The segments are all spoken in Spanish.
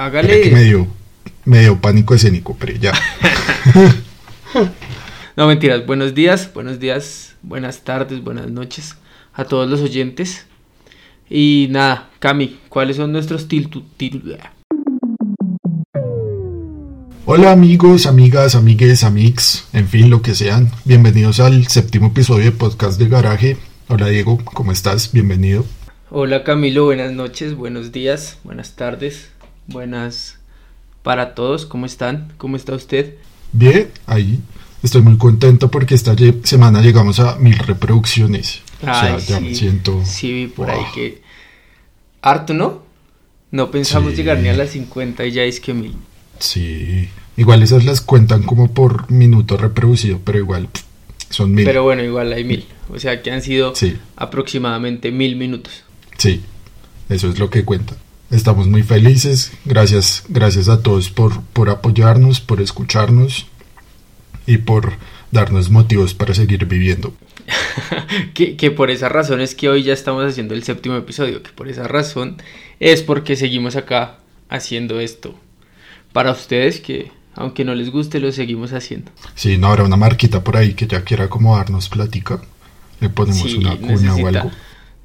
Hágale. Que me dio, me dio pánico escénico, pero ya. no, mentiras. Buenos días, buenos días, buenas tardes, buenas noches a todos los oyentes. Y nada, Cami, ¿cuáles son nuestros títulos? Hola amigos, amigas, amigues, amix, en fin, lo que sean. Bienvenidos al séptimo episodio de Podcast de Garaje. Hola Diego, ¿cómo estás? Bienvenido. Hola Camilo, buenas noches, buenos días, buenas tardes, buenas para todos. ¿Cómo están? ¿Cómo está usted? Bien, ahí. Estoy muy contento porque esta semana llegamos a mil reproducciones. o sea, ya me siento. Sí, vi por ahí que. Harto, ¿no? No pensamos llegar ni a las 50 y ya es que mil. Sí. Igual esas las cuentan como por minuto reproducido, pero igual son mil. Pero bueno, igual hay mil. O sea que han sido aproximadamente mil minutos. Sí, eso es lo que cuenta. Estamos muy felices. Gracias, gracias a todos por, por apoyarnos, por escucharnos y por darnos motivos para seguir viviendo. que, que, por esa razón es que hoy ya estamos haciendo el séptimo episodio, que por esa razón es porque seguimos acá haciendo esto para ustedes que aunque no les guste lo seguimos haciendo. Sí, no habrá una marquita por ahí que ya quiera como darnos plática. Le ponemos una cuña o algo.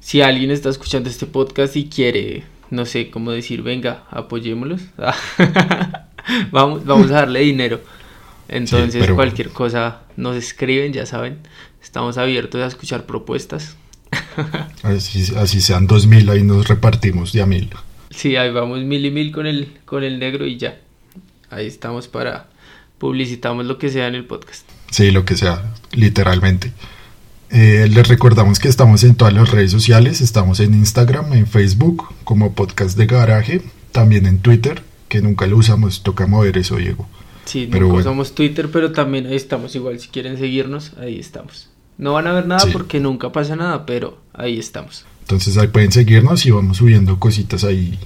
Si alguien está escuchando este podcast y quiere, no sé cómo decir, venga, apoyémoslos. vamos, vamos a darle dinero. Entonces, cualquier cosa nos escriben, ya saben. Estamos abiertos a escuchar propuestas. así, así sean dos mil, ahí nos repartimos de a mil. Sí, ahí vamos mil y mil con el, con el negro y ya. Ahí estamos para publicitamos lo que sea en el podcast. Sí, lo que sea, literalmente. Eh, les recordamos que estamos en todas las redes sociales, estamos en Instagram, en Facebook, como podcast de garaje, también en Twitter, que nunca lo usamos, toca mover eso, Diego. Sí, pero nunca usamos Twitter, pero también ahí estamos igual, si quieren seguirnos, ahí estamos. No van a ver nada porque nunca pasa nada, pero ahí estamos. Entonces ahí pueden seguirnos y vamos subiendo cositas ahí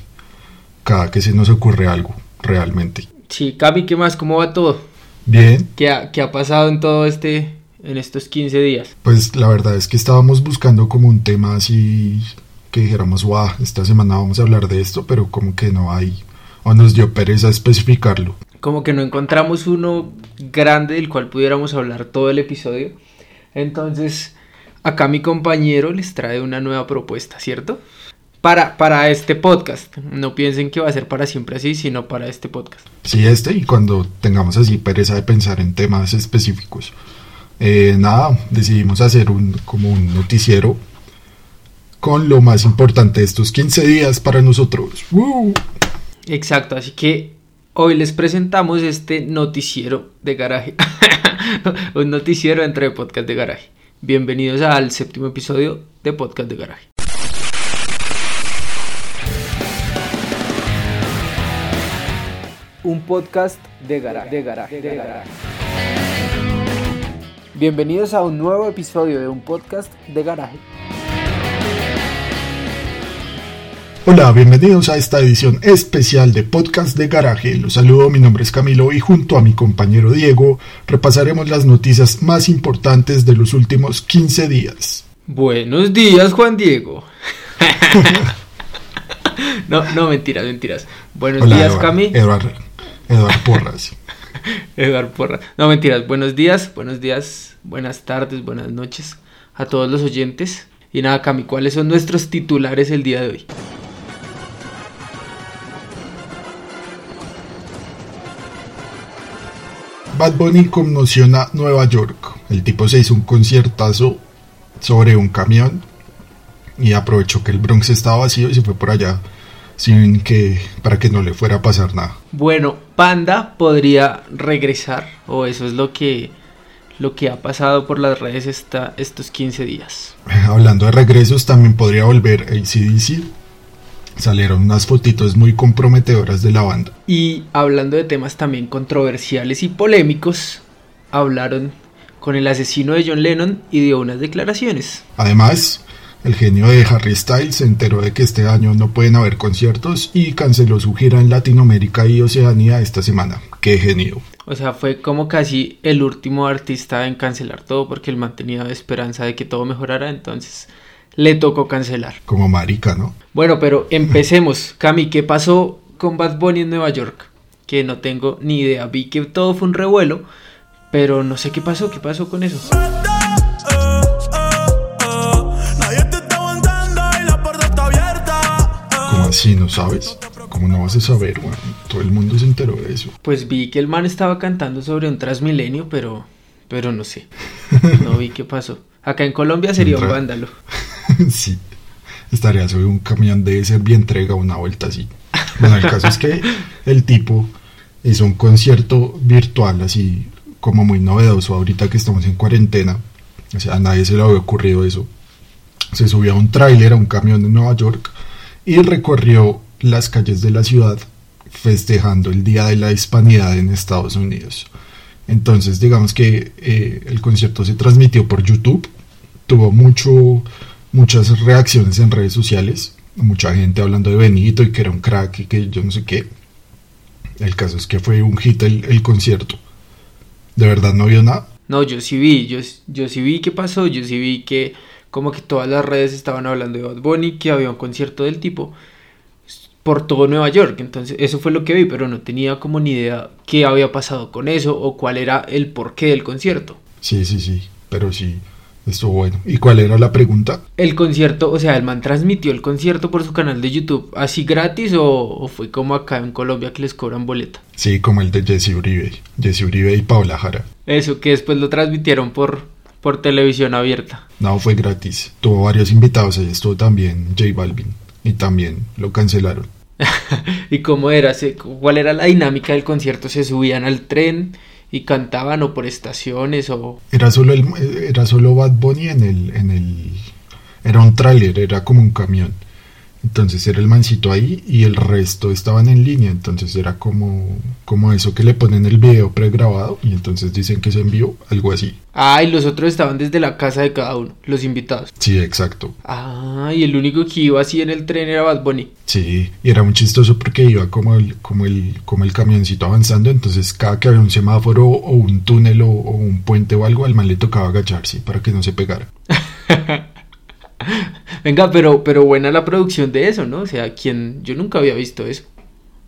cada que se nos ocurre algo, realmente. Sí, Cami, ¿qué más? ¿Cómo va todo? Bien. ¿Qué ha, qué ha pasado en todo este, en estos 15 días? Pues la verdad es que estábamos buscando como un tema así que dijéramos, wow, esta semana vamos a hablar de esto, pero como que no hay, o nos dio pereza especificarlo. Como que no encontramos uno grande del cual pudiéramos hablar todo el episodio. Entonces, acá mi compañero les trae una nueva propuesta, ¿cierto? para, para este podcast. No piensen que va a ser para siempre así, sino para este podcast. Sí, este y cuando tengamos así pereza de pensar en temas específicos. Eh, nada, decidimos hacer un, como un noticiero con lo más importante de estos 15 días para nosotros. Exacto, así que hoy les presentamos este noticiero de garaje. un noticiero entre podcast de garaje. Bienvenidos al séptimo episodio de Podcast de Garaje. un podcast de garaje. De garaje, de garaje. Bienvenidos a un nuevo episodio de un podcast de garaje. Hola, bienvenidos a esta edición especial de Podcast de Garaje. Los saludo, mi nombre es Camilo y junto a mi compañero Diego repasaremos las noticias más importantes de los últimos 15 días. Buenos días, Juan Diego. no, no, mentiras, mentiras. Buenos días, Cami. Eduardo Porras. Eduardo Porras. No, mentiras. Buenos días, buenos días, buenas tardes, buenas noches a todos los oyentes. Y nada, Cami, ¿cuáles son nuestros titulares el día de hoy? Bad Bunny conmociona Nueva York. El tipo se hizo un conciertazo sobre un camión y aprovechó que el Bronx estaba vacío y se fue por allá sin que para que no le fuera a pasar nada. Bueno, Panda podría regresar o eso es lo que lo que ha pasado por las redes esta, estos 15 días. Hablando de regresos, también podría volver ACDC. Salieron unas fotitos muy comprometedoras de la banda. Y hablando de temas también controversiales y polémicos, hablaron con el asesino de John Lennon y dio unas declaraciones. Además, el genio de Harry Styles se enteró de que este año no pueden haber conciertos y canceló su gira en Latinoamérica y Oceanía esta semana. ¡Qué genio! O sea, fue como casi el último artista en cancelar todo porque él mantenía esperanza de que todo mejorara, entonces le tocó cancelar. Como marica, ¿no? Bueno, pero empecemos. Cami, ¿qué pasó con Bad Bunny en Nueva York? Que no tengo ni idea. Vi que todo fue un revuelo, pero no sé qué pasó, qué pasó con eso. ¿Cómo así? ¿No sabes? ¿Cómo no vas a saber, weón? Todo el mundo se enteró de eso. Pues vi que el man estaba cantando sobre un Transmilenio, pero, pero no sé. No vi qué pasó. Acá en Colombia sería un vándalo. sí. Estaría sobre un camión de Servientrega una vuelta así. Bueno, el caso es que el tipo hizo un concierto virtual así como muy novedoso ahorita que estamos en cuarentena. O sea, a nadie se le había ocurrido eso. Se subió a un tráiler, a un camión de Nueva York y recorrió las calles de la ciudad festejando el Día de la Hispanidad en Estados Unidos. Entonces, digamos que eh, el concierto se transmitió por YouTube, tuvo mucho, muchas reacciones en redes sociales, mucha gente hablando de Benito y que era un crack y que yo no sé qué. El caso es que fue un hit el, el concierto. De verdad no vio nada. No, yo sí vi, yo, yo sí vi qué pasó, yo sí vi que como que todas las redes estaban hablando de Bad Bunny, que había un concierto del tipo por todo Nueva York, entonces eso fue lo que vi, pero no tenía como ni idea qué había pasado con eso o cuál era el porqué del concierto. Sí, sí, sí, pero sí, estuvo bueno. ¿Y cuál era la pregunta? El concierto, o sea, el man transmitió el concierto por su canal de YouTube, así gratis o, o fue como acá en Colombia que les cobran boleta. Sí, como el de Jesse Uribe, Jesse Uribe y Paola Jara. Eso, que después lo transmitieron por, por televisión abierta. No, fue gratis. Tuvo varios invitados, ahí estuvo también J Balvin y también lo cancelaron. ¿Y cómo era? ¿Se- ¿Cuál era la dinámica del concierto? ¿Se subían al tren y cantaban o por estaciones o...? Era solo el, era solo Bad Bunny en el, en el, era un tráiler, era como un camión. Entonces era el mancito ahí y el resto estaban en línea. Entonces era como, como eso que le ponen el video pregrabado y entonces dicen que se envió, algo así. Ah, y los otros estaban desde la casa de cada uno, los invitados. Sí, exacto. Ah, y el único que iba así en el tren era Bad Bunny. Sí, y era muy chistoso porque iba como el, como el, como el camioncito avanzando, entonces cada que había un semáforo o un túnel o, o un puente o algo, al man le tocaba agacharse para que no se pegara. Venga, pero, pero buena la producción de eso, ¿no? O sea, quien yo nunca había visto eso.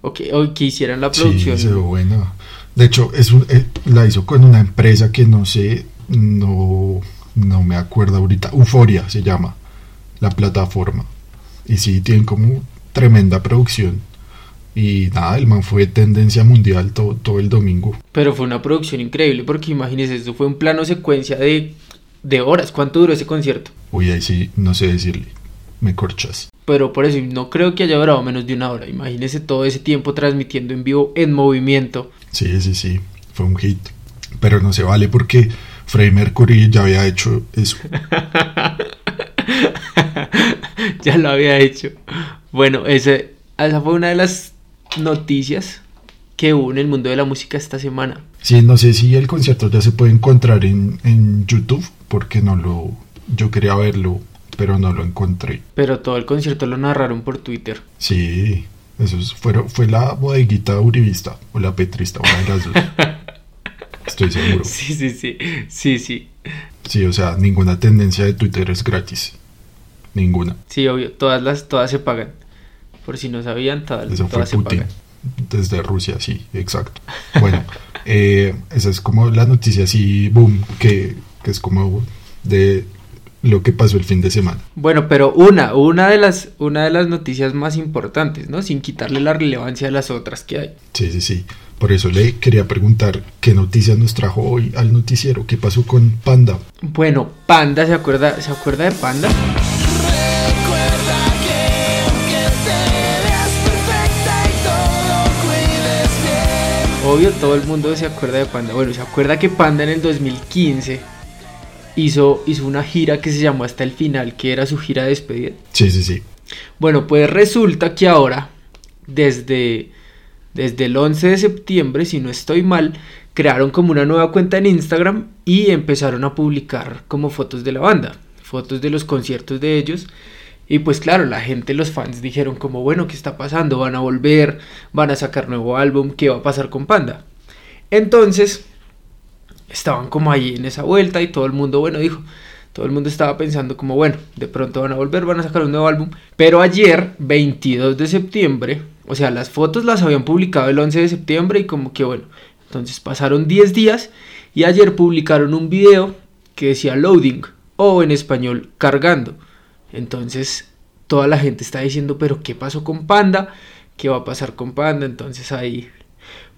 O que, o que hicieran la producción. Sí, se ve buena. De hecho, es un, eh, la hizo con una empresa que no sé, no, no me acuerdo ahorita. Euforia se llama la plataforma. Y sí, tienen como tremenda producción. Y nada, el man fue tendencia mundial todo, todo el domingo. Pero fue una producción increíble porque imagínense, eso fue un plano secuencia de, de horas. ¿Cuánto duró ese concierto? Uy, ahí sí, no sé decirle. Me corchas. Pero por eso no creo que haya durado menos de una hora. Imagínense todo ese tiempo transmitiendo en vivo en movimiento. Sí, sí, sí, fue un hit. Pero no se vale porque Freddie Mercury ya había hecho eso. ya lo había hecho. Bueno, ese, esa fue una de las noticias que hubo en el mundo de la música esta semana. Sí, no sé si el concierto ya se puede encontrar en, en YouTube porque no lo... Yo quería verlo, pero no lo encontré. Pero todo el concierto lo narraron por Twitter. Sí, eso es- fue, fue la bodeguita uribista o la petrista, una de las dos. Estoy seguro. Sí, sí, sí. Sí, sí. Sí, o sea, ninguna tendencia de Twitter es gratis. Ninguna. Sí, obvio. Todas las, todas se pagan. Por si no sabían, todas, Eso fue todas se Putin. pagan. Desde Rusia, sí, exacto. Bueno, eh, esa es como la noticia así, boom, que, que es como de lo que pasó el fin de semana. Bueno, pero una, una de las, una de las noticias más importantes, ¿no? Sin quitarle la relevancia a las otras que hay. Sí, sí, sí. Por eso le quería preguntar qué noticias nos trajo hoy al noticiero. ¿Qué pasó con Panda? Bueno, Panda, ¿se acuerda, ¿se acuerda de Panda? Obvio, todo el mundo se acuerda de Panda. Bueno, ¿se acuerda que Panda en el 2015 hizo, hizo una gira que se llamó Hasta el Final, que era su gira de despedida? Sí, sí, sí. Bueno, pues resulta que ahora, desde, desde el 11 de septiembre, si no estoy mal, crearon como una nueva cuenta en Instagram y empezaron a publicar como fotos de la banda, fotos de los conciertos de ellos. Y pues claro, la gente, los fans dijeron como, bueno, ¿qué está pasando? ¿Van a volver? ¿Van a sacar nuevo álbum? ¿Qué va a pasar con Panda? Entonces, estaban como ahí en esa vuelta y todo el mundo, bueno, dijo, todo el mundo estaba pensando como, bueno, de pronto van a volver, van a sacar un nuevo álbum. Pero ayer, 22 de septiembre, O sea, las fotos las habían publicado el 11 de septiembre y como que bueno, entonces pasaron 10 días y ayer publicaron un video que decía loading o en español cargando. Entonces toda la gente está diciendo, pero ¿qué pasó con Panda? ¿Qué va a pasar con Panda? Entonces ahí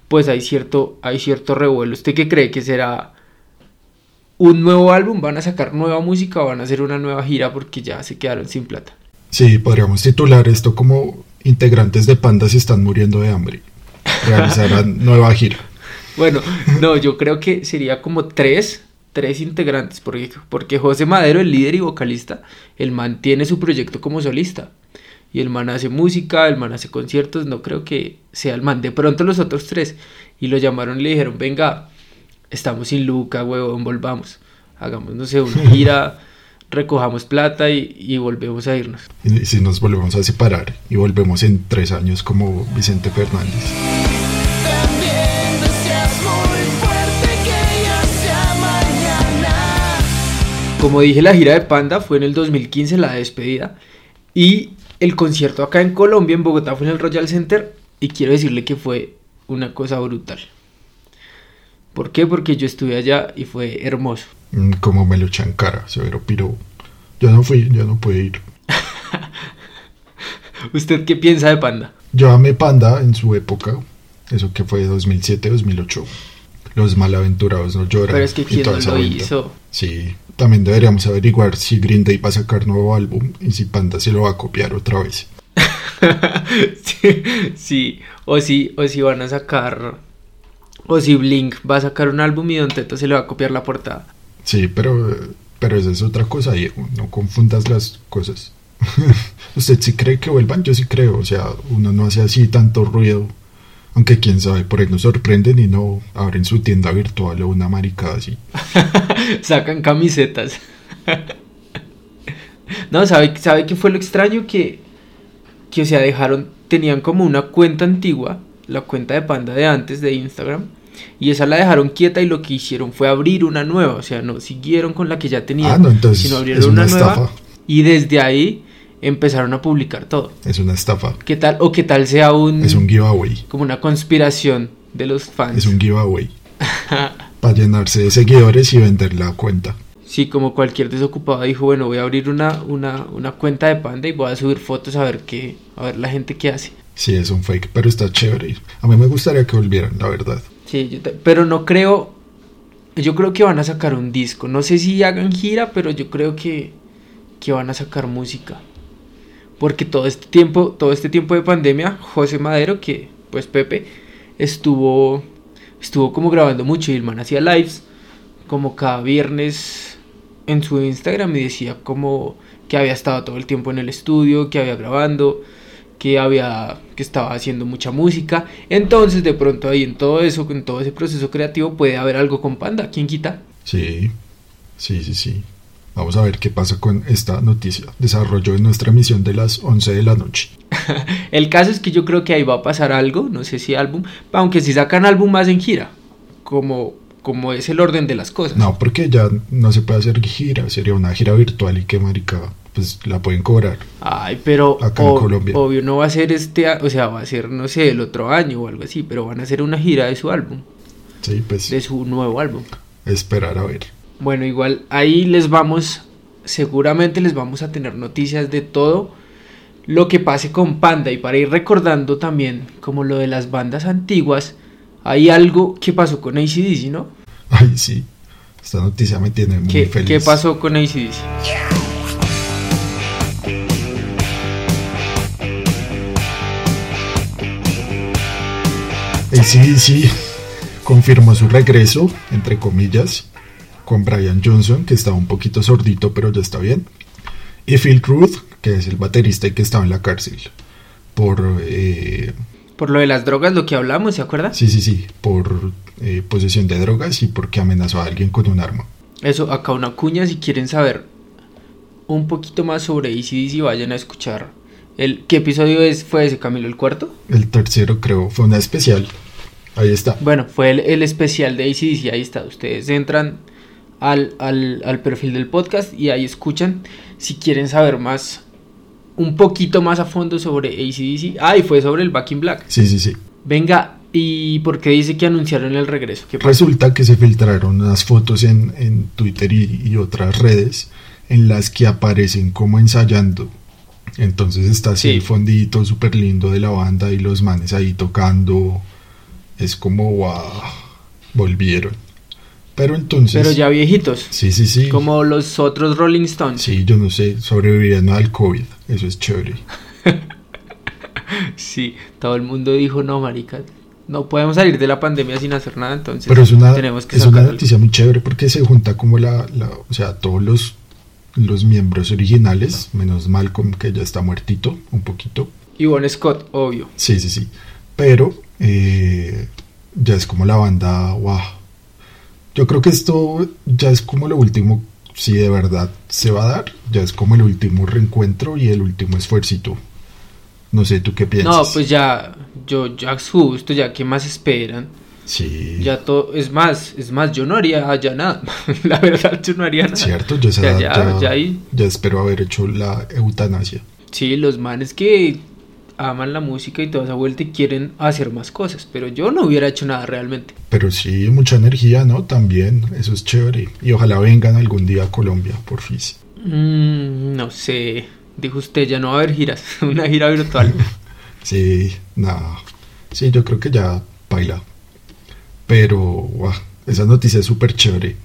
pues hay cierto hay cierto revuelo. ¿Usted qué cree que será un nuevo álbum? ¿Van a sacar nueva música o van a hacer una nueva gira porque ya se quedaron sin plata? Sí, podríamos titular esto como integrantes de Panda se están muriendo de hambre. Realizarán nueva gira. Bueno, no, yo creo que sería como tres, tres integrantes, porque, porque José Madero, el líder y vocalista, el man tiene su proyecto como solista. Y el man hace música, el man hace conciertos, no creo que sea el man. De pronto los otros tres, y lo llamaron y le dijeron, venga, estamos sin Luca, huevón, volvamos. Hagamos, no sé, una gira, recojamos plata y, y volvemos a irnos. Y si nos volvemos a separar y volvemos en tres años como Vicente Fernández. Como dije, la gira de Panda fue en el 2015, la despedida. Y el concierto acá en Colombia, en Bogotá, fue en el Royal Center. Y quiero decirle que fue una cosa brutal. ¿Por qué? Porque yo estuve allá y fue hermoso. Mm, Como me lo echan cara, severo piro. Yo no fui, yo no pude ir. ¿Usted qué piensa de Panda? Yo amé Panda en su época, eso que fue 2007-2008. Los malaventurados no lloran. Pero es que quién no lo vuelta. hizo. Sí, también deberíamos averiguar si Green Day va a sacar nuevo álbum y si Panda se lo va a copiar otra vez. sí, sí, o si, o si van a sacar, o si Blink va a sacar un álbum y Don Teto se le va a copiar la portada. Sí, pero, pero esa es otra cosa, Diego. No confundas las cosas. ¿Usted sí cree que vuelvan? Yo sí creo. O sea, uno no hace así tanto ruido. Aunque quién sabe, por ahí nos sorprenden y no abren su tienda virtual o una maricada así. Sacan camisetas. no, ¿sabe, ¿sabe qué fue lo extraño? Que, que, o sea, dejaron, tenían como una cuenta antigua, la cuenta de Panda de antes de Instagram, y esa la dejaron quieta y lo que hicieron fue abrir una nueva, o sea, no siguieron con la que ya tenían, Ah, no, entonces sino abrieron es una una, nueva y desde ahí empezaron a publicar todo. Es una estafa. ¿Qué tal? O qué tal sea un, Es un giveaway. como una conspiración de los fans. Es un giveaway. Para llenarse de seguidores y vender la cuenta. Sí, como cualquier desocupado dijo, bueno, voy a abrir una, una, una cuenta de Panda y voy a subir fotos a ver qué, a ver la gente qué hace. Sí, es un fake, pero está chévere. A mí me gustaría que volvieran, la verdad. Sí, yo pero no creo, yo creo que van a sacar un disco. No sé si hagan gira, pero yo creo que, que van a sacar música. Porque todo este tiempo, todo este tiempo de pandemia, José Madero, que pues Pepe, estuvo, estuvo como grabando mucho y el man hacía lives como cada viernes en su Instagram y decía como que había estado todo el tiempo en el estudio, que había grabando, que había que estaba haciendo mucha música. Entonces, de pronto ahí en todo eso, en todo ese proceso creativo puede haber algo con Panda, ¿quién quita? Sí, sí, sí, sí. Vamos a ver qué pasa con esta noticia. Desarrollo en nuestra emisión de las 11 de la noche. El caso es que yo creo que ahí va a pasar algo, no sé si álbum, aunque si sacan álbum más en gira, como como es el orden de las cosas. No, porque ya no se puede hacer gira, sería una gira virtual y que marica, pues la pueden cobrar. Ay, pero Acá en Colombia. obvio no va a ser este, o sea, va a ser no sé, el otro año o algo así, pero van a hacer una gira de su álbum, Sí, pues de su nuevo álbum. esperar a ver. Bueno, igual ahí les vamos, seguramente les vamos a tener noticias de todo lo que pase con Panda y para ir recordando también como lo de las bandas antiguas, hay algo que pasó con ACDC, ¿no? Ay, sí. Esta noticia me tiene muy ¿Qué, feliz. qué pasó con ACDC? ACDC confirmó su regreso, entre comillas, con Brian Johnson, que estaba un poquito sordito, pero ya está bien. Y Phil Ruth, que es el baterista y que estaba en la cárcel. Por, eh, Por lo de las drogas, lo que hablamos, ¿se acuerda? sí, sí, sí, por eh, posesión de drogas y porque amenazó a alguien con un arma. Eso, acá una cuña, si quieren saber un poquito más sobre ACDC, vayan a escuchar. El, ¿Qué episodio es, fue ese, Camilo? ¿El cuarto? El tercero creo fue una especial. Ahí está. Bueno, fue el, el especial de ACDC, ahí está. Ustedes entran al, al, al perfil del podcast y ahí escuchan si quieren saber más un poquito más a fondo sobre ACDC. Ah, y fue sobre el Back in Black. Sí, sí, sí. Venga, ¿y por qué dice que anunciaron el regreso? Resulta que se filtraron unas fotos en, en Twitter y, y otras redes en las que aparecen como ensayando. Entonces está así Sí. el fondito súper lindo de la banda y los manes ahí tocando. Es como, wow, volvieron. Pero entonces... Pero ya viejitos. Sí, sí, sí. Como los otros Rolling Stones. Sí, yo no sé, sobreviviendo al COVID. Eso es chévere. Sí, todo el mundo dijo, no, marica, no podemos salir de la pandemia sin hacer nada, entonces Pero es una, tenemos que es una algo. noticia muy chévere porque se junta como la, la- o sea, todos los, los miembros originales, menos Malcolm que ya está muertito un poquito. Y Bon Scott, obvio. Sí, sí, sí. Pero eh, ya es como la banda, wow. Yo creo que esto ya es como lo último, si de verdad se va a dar, ya es como el último reencuentro y el último esfuercito. No sé, ¿tú qué piensas? No, pues ya, yo ya justo, ya, ¿qué más esperan? Sí, Ya todo, es más, es más, yo no haría ya nada, la verdad, yo no haría nada. cierto, yo ya, ya, ya espero haber hecho la eutanasia. sí, los manes que aman la música y toda esa vuelta y quieren hacer más cosas, pero yo no hubiera hecho nada realmente. Pero sí, mucha energía, ¿no? También, eso es chévere. Y ojalá vengan algún día a Colombia, por fin. Mm, no sé, dijo usted, ya no va a haber giras, una gira virtual. Sí, nada. Sí, yo creo que ya baila. Pero, guau, esa noticia es súper chévere.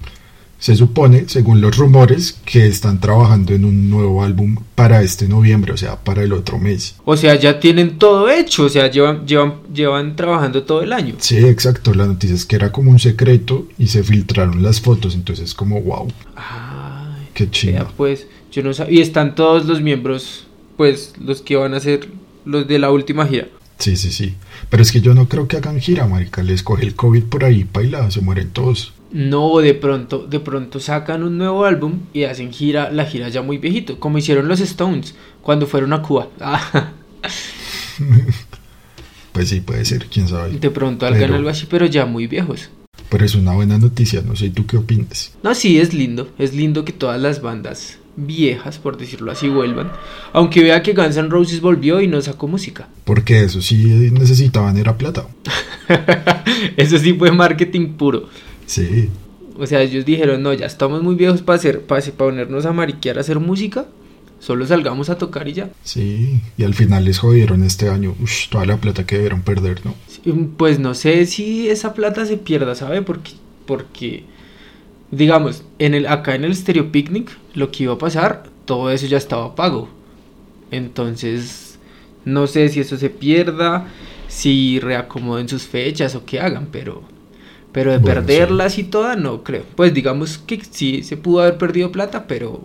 Se supone, según los rumores, que están trabajando en un nuevo álbum para este noviembre, o sea, para el otro mes. O sea, ya tienen todo hecho, o sea, llevan, llevan, llevan trabajando todo el año. Sí, exacto. La noticia es que era como un secreto y se filtraron las fotos. Entonces, como, wow, Ay, qué chido. pues, yo no sabía. Y están todos los miembros, pues, los que van a ser los de la última gira. Sí, sí, sí. Pero es que yo no creo que hagan gira, marica. Les coge el COVID por ahí, baila, se mueren todos. No, de pronto, de pronto sacan un nuevo álbum y hacen gira, la gira ya muy viejito, como hicieron los Stones cuando fueron a Cuba. Pues sí, puede ser, quién sabe. de pronto hagan Pero- algo así, pero ya muy viejos. Pero es una buena noticia, no sé, ¿tú qué opinas? No, sí, es lindo. Es lindo que todas las bandas viejas, por decirlo así, vuelvan. Aunque vea que Guns N' Roses volvió y no sacó música. Porque eso sí necesitaban era plata. Eso sí fue marketing puro. Sí, O sea, ellos dijeron, no, ya estamos muy viejos para hacer, para, para ponernos a mariquear a hacer música. Solo salgamos a tocar y ya. sí. Y al final les jodieron este año. Ush, toda la plata que debieron perder, ¿no? Sí, Pues no sé si esa plata se pierda, ¿sabe? Porque, porque digamos, en el, acá en el Stereo Picnic, lo que iba a pasar, todo eso ya estaba pago. Entonces, no sé si eso se pierda, si reacomoden sus fechas o qué hagan, pero, pero de Bueno, perderlas y todas, no creo. Pues digamos que sí se pudo haber perdido plata, pero,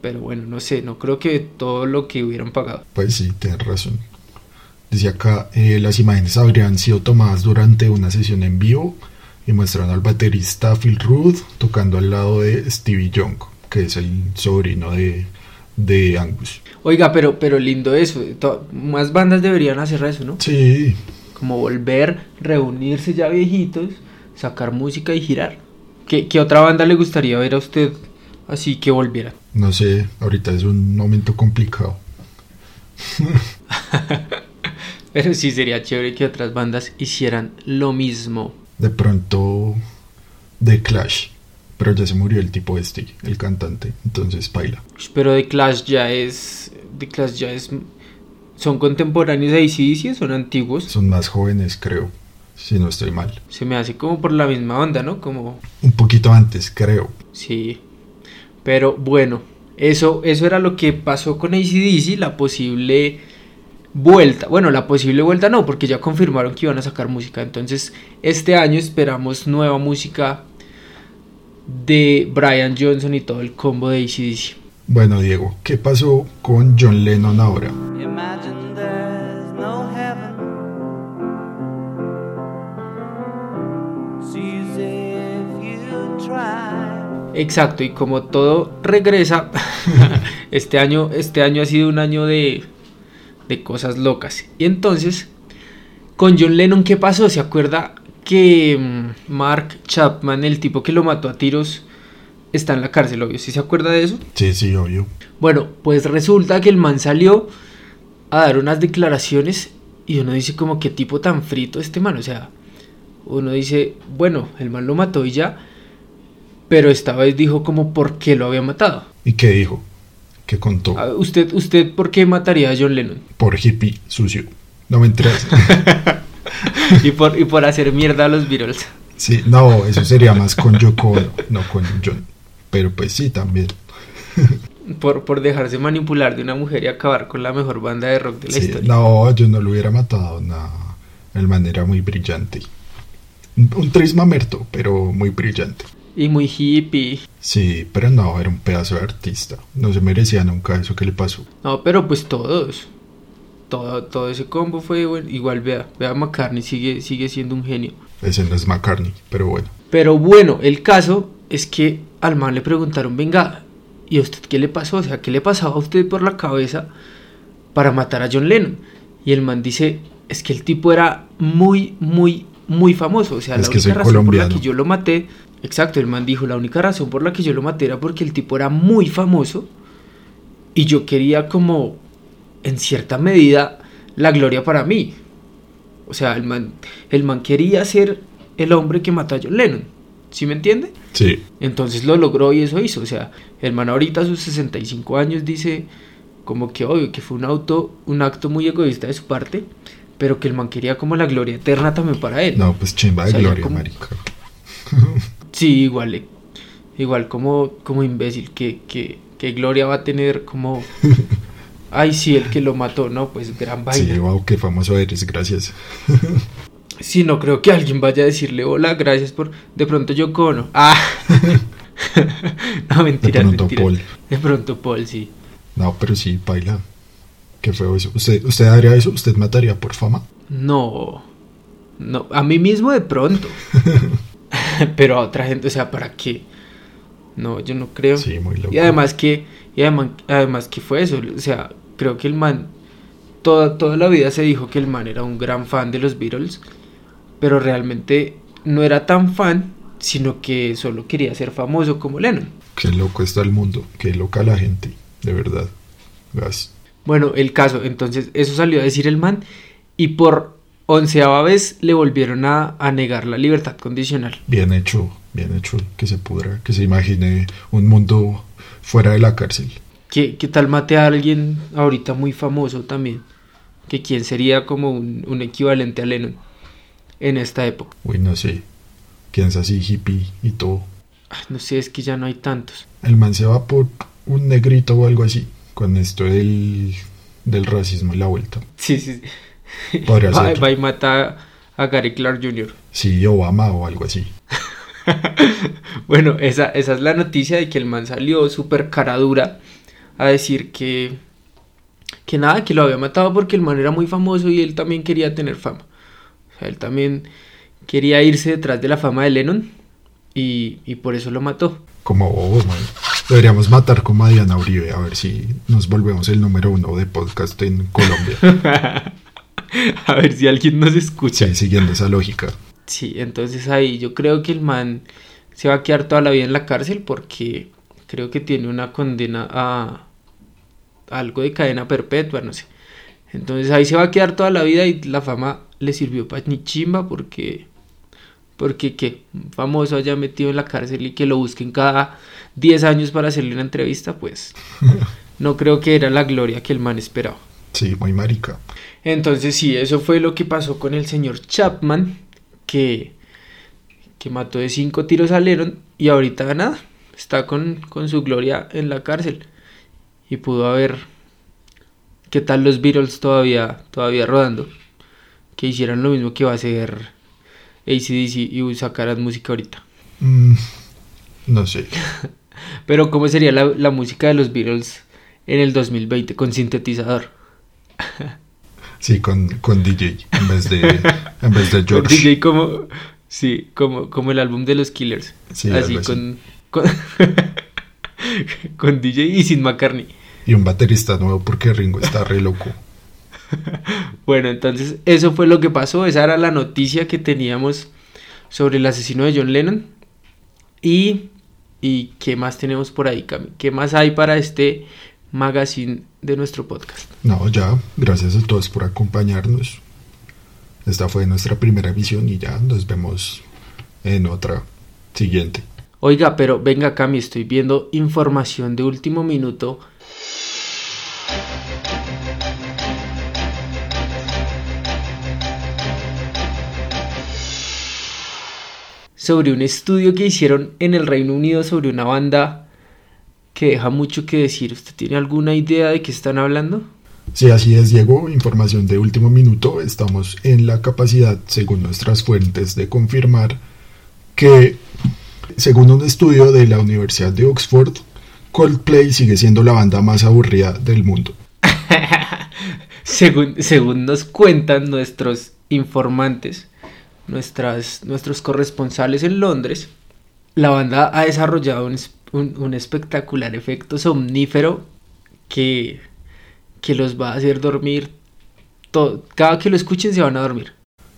pero bueno, no sé, no creo que todo lo que hubieran pagado. Pues sí, tienes razón. Dice acá, eh, las imágenes habrían sido tomadas durante una sesión en vivo y muestran al baterista Phil Rudd tocando al lado de Stevie Young, que es el sobrino de, de Angus. Oiga, pero, pero lindo eso. to- Más bandas deberían hacer eso, ¿no? Sí, Como volver, reunirse ya viejitos, sacar música y girar. ¿Qué, qué otra banda le gustaría ver a usted así que volviera? no sé, ahorita es un momento complicado. Pero sí sería chévere que otras bandas hicieran lo mismo. De pronto, The Clash, pero ya se murió el tipo este, el cantante, entonces baila. Pero The Clash ya es. The Clash ya es. ¿Son contemporáneos de o son antiguos? Son más jóvenes, creo, si no estoy mal. Se me hace como por la misma onda, ¿no? Como. Un poquito antes, creo. Sí. Pero bueno, eso, eso era lo que pasó con ACDC, la posible vuelta. Bueno, la posible vuelta no, porque ya confirmaron que iban a sacar música. Entonces, este año esperamos nueva música de Brian Johnson y todo el combo de ACDC. Bueno, Diego, ¿qué pasó con John Lennon ahora? Imagine Exacto, y como todo regresa, este año, este año ha sido un año de, de cosas locas. Y entonces, con John Lennon, ¿qué pasó? ¿Se acuerda que mm, Mark Chapman, el tipo que lo mató a tiros está en la cárcel, obvio. ¿Sí se acuerda de eso? Sí, sí, obvio. Bueno, pues resulta que el man salió a dar unas declaraciones y uno dice como qué tipo tan frito este man, o sea, uno dice, bueno, el man lo mató y ya, pero esta vez dijo como por qué lo había matado. ¿Y qué dijo? ¿Qué contó? Ah, ¿Usted, usted por qué mataría a John Lennon? Por hippie sucio. No me enteras. y, por, y por hacer mierda a los Beatles. Sí, no, eso sería más con Yoko, Ono, no con John. Pero pues sí, también. Por, por dejarse manipular de una mujer y acabar con la mejor banda de rock de la Sí, historia. no, yo no lo hubiera matado, no. El man era muy brillante. Un, un trismamerto, pero muy brillante. Y muy hippie. Sí, pero no, era un pedazo de artista. No se merecía nunca eso que le pasó. No, pero pues todos. Todo, todo ese combo fue bueno. Igual vea, vea McCartney sigue, sigue siendo un genio. Ese no es McCartney, pero bueno. Pero bueno, el caso es que al man le preguntaron, venga, ¿y a usted qué le pasó? O sea, ¿qué le pasaba a usted por la cabeza para matar a John Lennon? Y el man dice, es que el tipo era muy, muy, muy famoso. O sea, Es la única razón por la que yo lo maté, exacto, el man dijo, la única razón por la que yo lo maté era porque el tipo era muy famoso y yo quería como, en cierta medida, la gloria para mí. O sea, el man, el man quería ser el hombre que mató a John Lennon. ¿Sí me entiende? Sí, Entonces lo logró y eso hizo. O sea, el man ahorita a sus 65 años dice como que obvio que fue un auto, un acto muy egoísta de su parte, pero que el man quería como la gloria eterna también para él. no, pues chimba de O sea, ya gloria, como- marica. Sí, igual, eh, igual como, como imbécil, que, que, que gloria va a tener como... Ay, sí, el que lo mató, no, pues gran vaina. Sí, wow, qué famoso eres, gracias. Sí, no creo que alguien vaya a decirle hola, gracias por. De pronto yo cono. Ah. no, mentira. De pronto Paul. De pronto Paul, sí. No, pero sí, baila. Qué feo eso. ¿Usted, ¿Usted haría eso? ¿Usted mataría por fama? No. No, a mí mismo de pronto. Pero a otra gente, o sea, ¿para qué? No, yo no creo. Sí, muy loco. Y además que, y además, además que fue eso, o sea, creo que el man, toda, toda la vida se dijo que el man era un gran fan de los Beatles, pero realmente no era tan fan, sino que solo quería ser famoso como Lennon. Qué loco está el mundo. Qué loca la gente. De verdad. Gas. Bueno, el caso, entonces eso salió a decir el man y por onceava vez le volvieron a, a negar la libertad condicional. Bien hecho. Bien hecho. Que se pudra. Que se imagine un mundo fuera de la cárcel. ¿Qué, qué tal mate a alguien ahorita muy famoso también? Que quién sería como un, un equivalente a Lennon en esta época. Uy, no sé. Quién es así hippie y todo. Ay, no sé, es que ya no hay tantos. El man se va por un negrito o algo así. Con esto del, del racismo y la vuelta. Sí, sí. sí. Podría va, ser. va y mata a Gary Clark Jr. Sí, Obama o algo así. Bueno, esa, esa es la noticia de que el man salió súper cara dura a decir que, que nada, que lo había matado porque el man era muy famoso y él también quería tener fama. O sea, él también quería irse detrás de la fama de Lennon y, y por eso lo mató. Como bobo, man. Deberíamos matar como a Diana Uribe a ver si nos volvemos el número uno de podcast en Colombia. a ver si alguien nos escucha. Sí, siguiendo esa lógica. Sí, entonces ahí yo creo que el man se va a quedar toda la vida en la cárcel porque creo que tiene una condena a algo de cadena perpetua, no sé. Entonces ahí se va a quedar toda la vida y la fama le sirvió para ni chimba porque porque que un famoso haya metido en la cárcel y que lo busquen cada 10 años para hacerle una entrevista, pues no creo que era la gloria que el man esperaba. Sí, muy marica. Entonces sí, eso fue lo que pasó con el señor Chapman, que, que mató de cinco tiros a Lennon y ahorita nada, está con, con su gloria en la cárcel. Y pudo haber, ¿qué tal los Beatles todavía, todavía rodando? Que hicieran lo mismo que va a hacer ACDC y sacaran música ahorita. Mm, no sé. Pero ¿cómo sería la, la música de los Beatles en el 2020 con sintetizador? Sí, con, con DJ en vez de, en vez de Con George. DJ como, sí, como, como el álbum de los Killers. Sí, así. con, con, con DJ y sin McCartney. Y un baterista nuevo porque Ringo está re loco. Bueno, entonces eso fue lo que pasó. Esa era la noticia que teníamos sobre el asesino de John Lennon. Y, ¿Y qué más tenemos por ahí, Cami? ¿Qué más hay para este magazine de nuestro podcast? No, ya, gracias a todos por acompañarnos. Esta fue nuestra primera emisión y ya nos vemos en otra siguiente. Oiga, pero venga, Cami, estoy viendo información de último minuto. Sobre un estudio que hicieron en el Reino Unido sobre una banda que deja mucho que decir. ¿Usted tiene alguna idea de qué están hablando? Sí, así es, Diego. Información de último minuto. Estamos en la capacidad, según nuestras fuentes, de confirmar que, según un estudio de la Universidad de Oxford, Coldplay sigue siendo la banda más aburrida del mundo. según, según nos cuentan nuestros informantes, nuestras, nuestros corresponsales en Londres, la banda ha desarrollado un, un- un espectacular efecto somnífero que, que los va a hacer dormir. todo- cada que lo escuchen se van a dormir.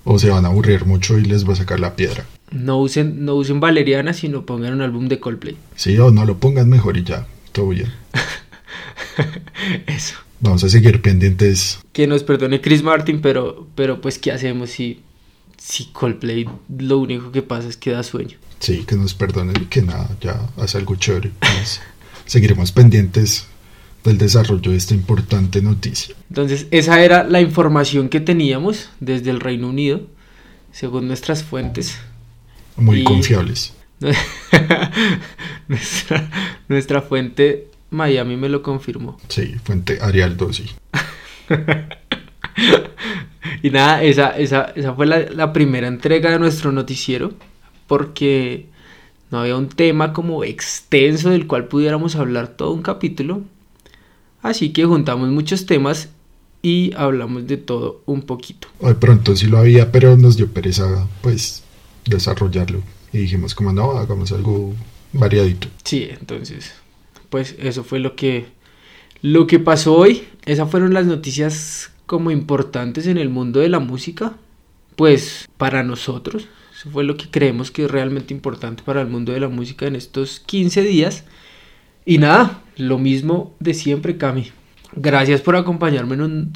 O se van a aburrir mucho y les va a sacar la piedra. No usen, no usen valeriana, sino pongan un álbum de Coldplay. Sí, o no lo pongan mejor y ya, todo bien. Eso. Vamos a seguir pendientes. Que nos perdone Chris Martin, pero, pero pues ¿qué hacemos si, si Coldplay lo único que pasa es que da sueño? Sí, que nos perdonen y que nada, ya hace algo chévere. Pues, seguiremos pendientes del desarrollo de esta importante noticia. Entonces, esa era la información que teníamos desde el Reino Unido, según nuestras fuentes. Muy Y- confiables. nuestra, nuestra fuente Miami me lo confirmó. Sí, fuente Arial Dossi. Y nada, esa, esa, esa fue la, la primera entrega de nuestro noticiero, porque no había un tema como extenso del cual pudiéramos hablar todo un capítulo. Así que juntamos muchos temas y hablamos de todo un poquito. Hoy pronto sí lo había, pero nos dio pereza, pues, desarrollarlo. Y dijimos, como no, hagamos algo variadito. Sí, entonces, pues eso fue lo que lo que pasó hoy. Esas fueron las noticias como importantes en el mundo de la música. Pues para nosotros, eso fue lo que creemos que es realmente importante para el mundo de la música en estos 15 días. Y nada, lo mismo de siempre, Cami. Gracias por acompañarme en un,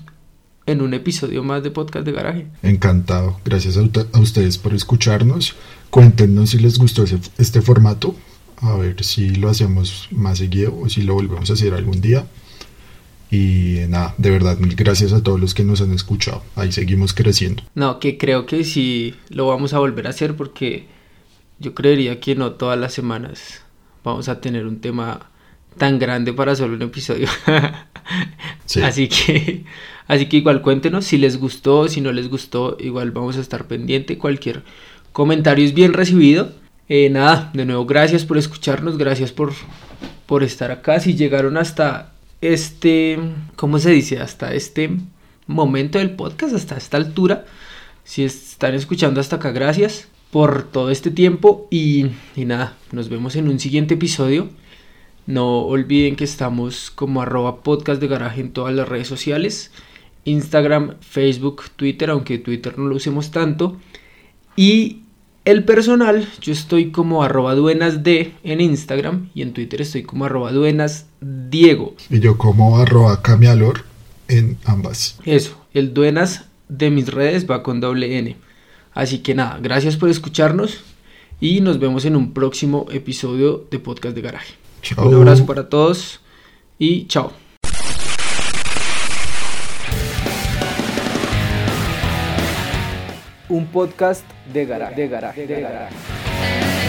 en un episodio más de Podcast de Garaje. Encantado. Gracias a, ustedes por escucharnos. Cuéntenos si les gustó este formato. A ver si lo hacemos más seguido o si lo volvemos a hacer algún día. Y nada, de verdad, mil gracias a todos los que nos han escuchado. Ahí seguimos creciendo. No, que creo que sí lo vamos a volver a hacer porque yo creería que no todas las semanas vamos a tener un tema tan grande para solo un episodio. Sí. Así que así que igual cuéntenos si les gustó, si no les gustó, igual vamos a estar pendiente. Cualquier comentario es bien recibido. Eh, nada, de nuevo gracias por escucharnos, gracias por por estar acá. Si llegaron hasta este, ¿cómo se dice? Hasta este momento del podcast, hasta esta altura. Si están escuchando hasta acá, gracias por todo este tiempo y, y nada, nos vemos en un siguiente episodio. No olviden que estamos como arroba podcast de garaje en todas las redes sociales. Instagram, Facebook, Twitter, aunque Twitter no lo usemos tanto. Y el personal, yo estoy como arroba duenasd en Instagram y en Twitter estoy como arroba duenasdiego. Y yo como arroba camialor en ambas. Eso, el duenas de mis redes va con doble N. Así que nada, gracias por escucharnos y nos vemos en un próximo episodio de Podcast de Garaje. Chao. Un abrazo para todos y chao. Un podcast de garaje. De garaje. De garaje.